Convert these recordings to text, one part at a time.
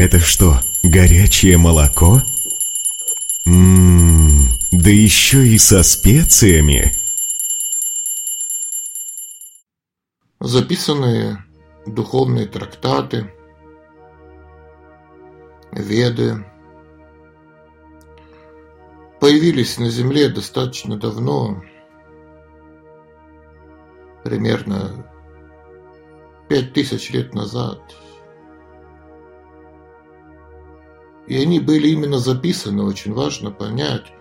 Это что, горячее молоко? Ммм, да еще и со специями. Записанные духовные трактаты, веды, появились на Земле достаточно давно, примерно пять тысяч лет назад. И они были именно записаны, очень важно понять,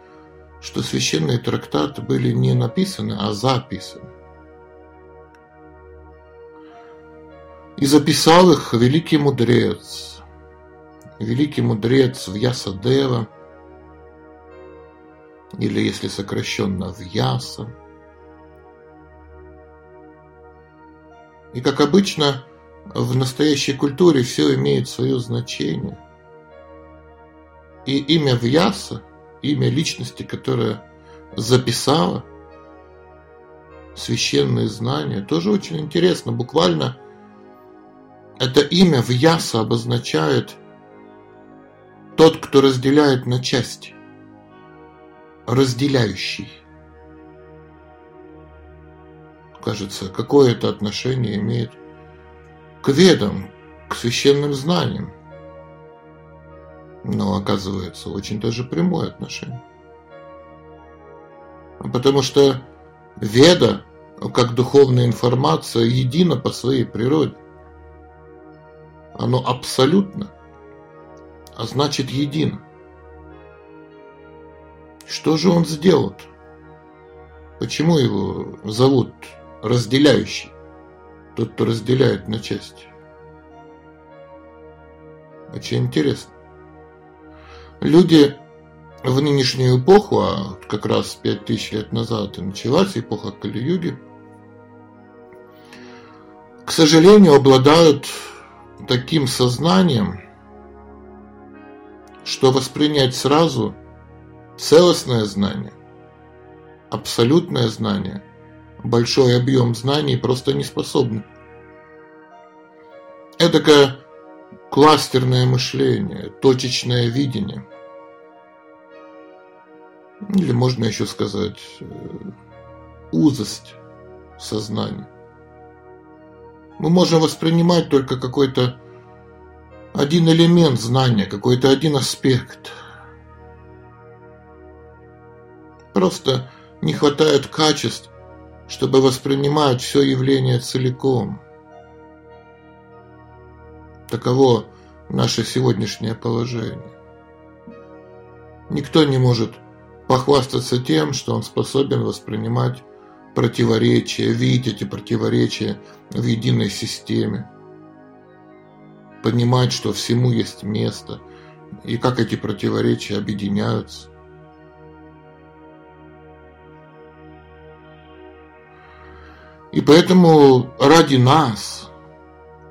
что священные трактаты были не написаны, а записаны. И записал их великий мудрец, великий мудрец Вьясадева, или если сокращенно Вьяса. И как обычно, в настоящей культуре все имеет свое значение. И имя Вьяса, имя личности, которая записала священные знания, тоже очень интересно. Буквально это имя Вьяса обозначает тот, кто разделяет на части, разделяющий кажется, какое это отношение имеет к ведам, к священным знаниям. Но оказывается, очень даже прямое отношение. Потому что веда, как духовная информация, едина по своей природе. Оно абсолютно, а значит едино. Что же он сделал? Почему его зовут разделяющий, тот, кто разделяет на части. Очень интересно. Люди в нынешнюю эпоху, а как раз пять тысяч лет назад и началась эпоха Кали-юги, к сожалению, обладают таким сознанием, что воспринять сразу целостное знание, абсолютное знание большой объем знаний просто не способны. Эдакое кластерное мышление, точечное видение. Или можно еще сказать э, узость сознания. Мы можем воспринимать только какой-то один элемент знания, какой-то один аспект. Просто не хватает качеств, чтобы воспринимать все явление целиком. Таково наше сегодняшнее положение. Никто не может похвастаться тем, что он способен воспринимать противоречия, видеть эти противоречия в единой системе, понимать, что всему есть место, и как эти противоречия объединяются. И поэтому ради нас,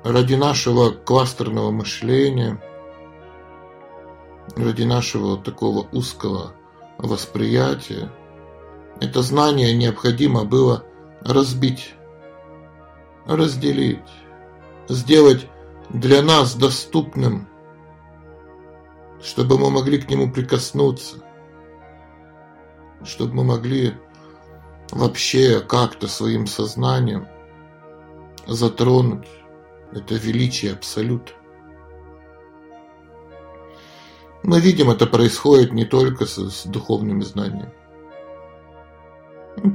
ради нашего кластерного мышления, ради нашего такого узкого восприятия, это знание необходимо было разбить, разделить, сделать для нас доступным, чтобы мы могли к нему прикоснуться, чтобы мы могли вообще как-то своим сознанием затронуть это величие абсолют. Мы видим, это происходит не только с, с духовными знаниями.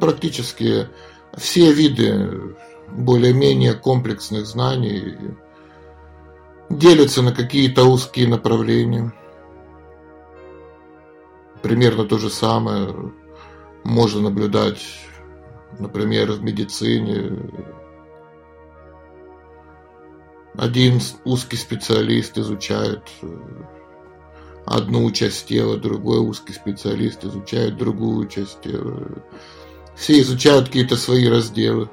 Практически все виды более-менее комплексных знаний делятся на какие-то узкие направления. Примерно то же самое можно наблюдать, например, в медицине. Один узкий специалист изучает одну часть тела, другой узкий специалист изучает другую часть тела. Все изучают какие-то свои разделы.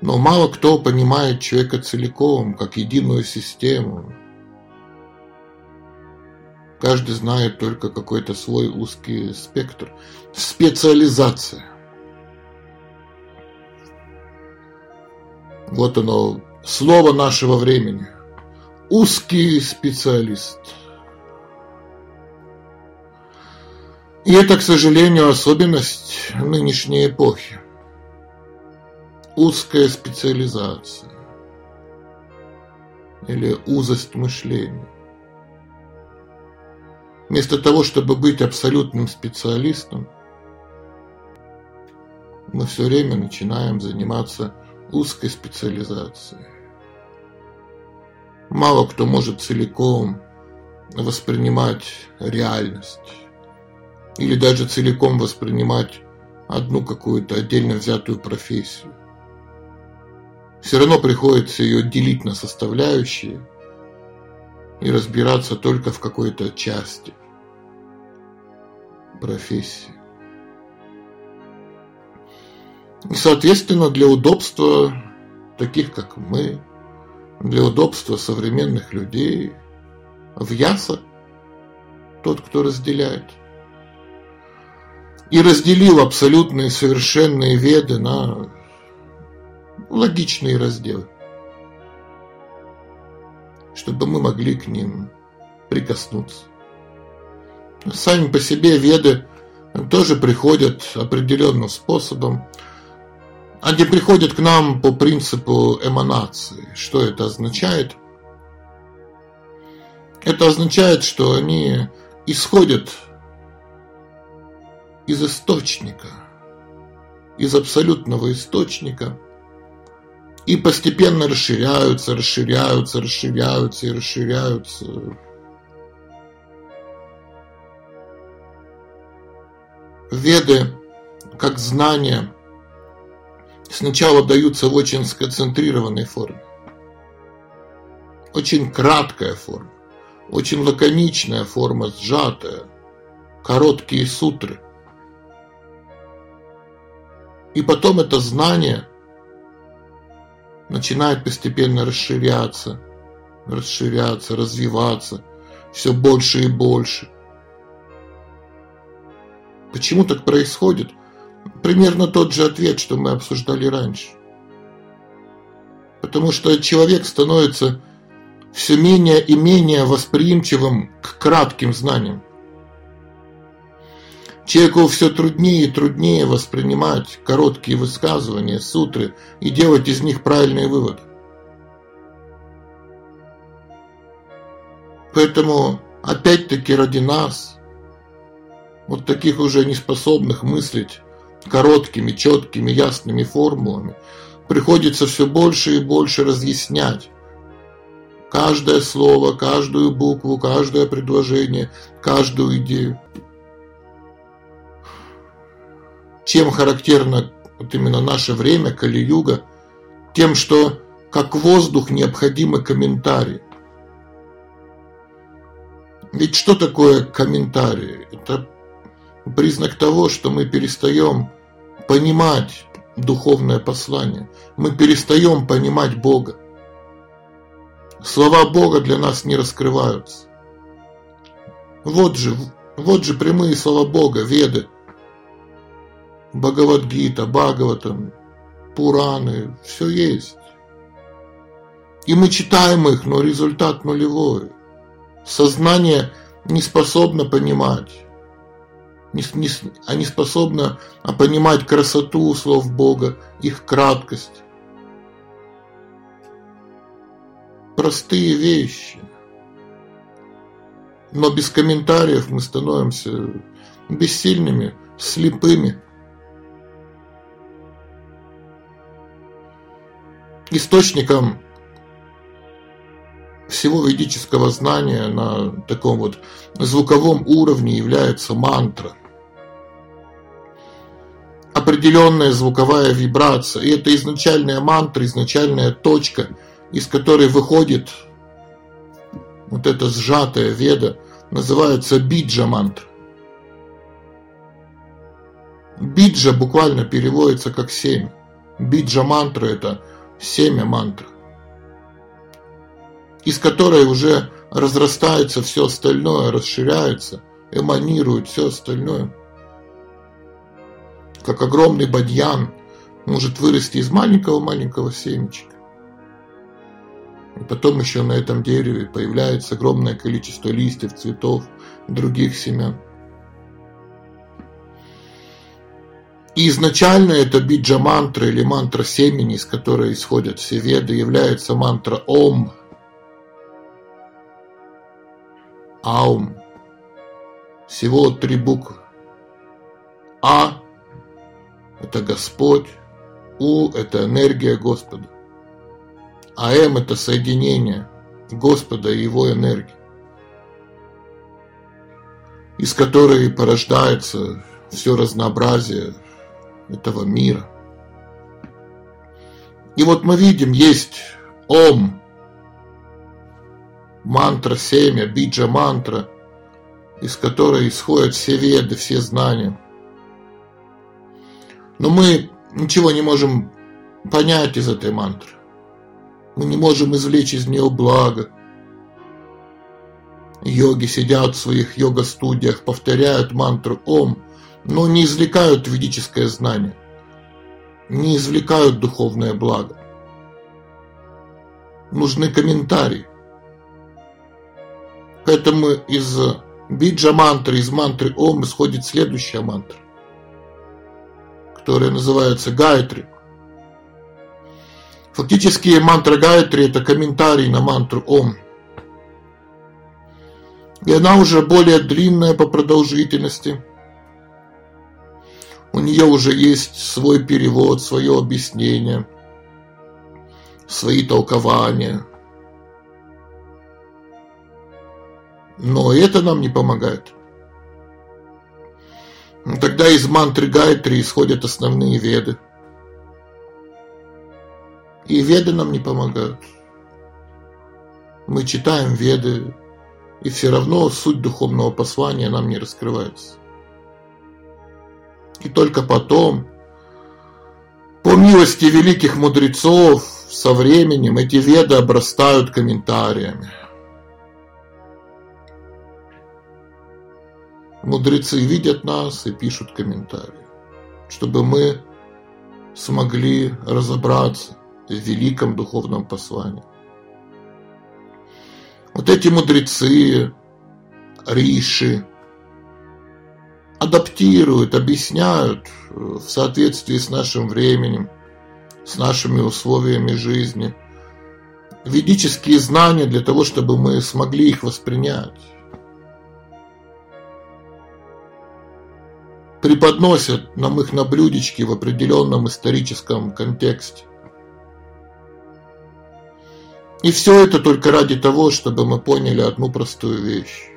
Но мало кто понимает человека целиком, как единую систему. Каждый знает только какой-то свой узкий спектр. Специализация. Вот оно, слово нашего времени. Узкий специалист. И это, к сожалению, особенность нынешней эпохи. Узкая специализация или узость мышления. Вместо того, чтобы быть абсолютным специалистом, мы все время начинаем заниматься узкой специализацией. Мало кто может целиком воспринимать реальность или даже целиком воспринимать одну какую-то отдельно взятую профессию. Все равно приходится ее делить на составляющие и разбираться только в какой-то части профессии. И, соответственно, для удобства таких, как мы, для удобства современных людей, в яса тот, кто разделяет. И разделил абсолютные совершенные веды на логичные разделы, чтобы мы могли к ним прикоснуться. Сами по себе веды тоже приходят определенным способом. Они приходят к нам по принципу эманации. Что это означает? Это означает, что они исходят из источника, из абсолютного источника и постепенно расширяются, расширяются, расширяются и расширяются Веды, как знания, сначала даются в очень сконцентрированной форме. Очень краткая форма, очень лаконичная форма, сжатая, короткие сутры. И потом это знание начинает постепенно расширяться, расширяться, развиваться все больше и больше – Почему так происходит? Примерно тот же ответ, что мы обсуждали раньше. Потому что человек становится все менее и менее восприимчивым к кратким знаниям. Человеку все труднее и труднее воспринимать короткие высказывания, сутры и делать из них правильные выводы. Поэтому, опять-таки, ради нас – вот таких уже неспособных мыслить короткими, четкими, ясными формулами, приходится все больше и больше разъяснять каждое слово, каждую букву, каждое предложение, каждую идею. Чем характерно вот именно наше время, Кали-юга, тем, что как воздух необходимы комментарии. Ведь что такое комментарии? Это признак того, что мы перестаем понимать духовное послание. Мы перестаем понимать Бога. Слова Бога для нас не раскрываются. Вот же, вот же прямые слова Бога, Веды, Бхагавадгита, Бхагаватам, Пураны, все есть. И мы читаем их, но результат нулевой. Сознание не способно понимать не, не, они способны понимать красоту слов Бога, их краткость. Простые вещи. Но без комментариев мы становимся бессильными, слепыми. Источником всего ведического знания на таком вот звуковом уровне является мантра. Определенная звуковая вибрация. И это изначальная мантра, изначальная точка, из которой выходит вот эта сжатая веда, называется биджа мантра. Биджа буквально переводится как семя. Биджа мантра это семя мантра из которой уже разрастается все остальное, расширяется, эманирует все остальное. Как огромный бадьян может вырасти из маленького-маленького семечка. И потом еще на этом дереве появляется огромное количество листьев, цветов, других семян. И изначально это биджа мантра или мантра семени, из которой исходят все веды, является мантра Ом. Аум. Всего три буквы. А – это Господь, У – это энергия Господа, а М – это соединение Господа и Его энергии, из которой порождается все разнообразие этого мира. И вот мы видим, есть Ом, мантра семя, биджа мантра, из которой исходят все веды, все знания. Но мы ничего не можем понять из этой мантры. Мы не можем извлечь из нее благо. Йоги сидят в своих йога-студиях, повторяют мантру Ом, но не извлекают ведическое знание, не извлекают духовное благо. Нужны комментарии. Поэтому из биджа мантры, из мантры Ом исходит следующая мантра, которая называется Гайтри. Фактически мантра Гайтри это комментарий на мантру Ом. И она уже более длинная по продолжительности – у нее уже есть свой перевод, свое объяснение, свои толкования. Но это нам не помогает. Тогда из мантры Гайтри исходят основные веды. И веды нам не помогают. Мы читаем веды, и все равно суть духовного послания нам не раскрывается. И только потом, по милости великих мудрецов, со временем эти веды обрастают комментариями. Мудрецы видят нас и пишут комментарии, чтобы мы смогли разобраться в великом духовном послании. Вот эти мудрецы, риши, адаптируют, объясняют э, в соответствии с нашим временем, с нашими условиями жизни. Ведические знания для того, чтобы мы смогли их воспринять. Преподносят нам их на блюдечке в определенном историческом контексте. И все это только ради того, чтобы мы поняли одну простую вещь.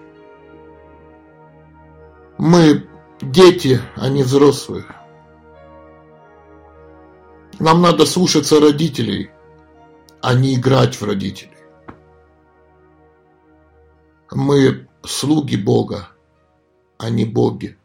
Мы дети, а не взрослые. Нам надо слушаться родителей, а не играть в родителей. Мы слуги Бога, а не боги.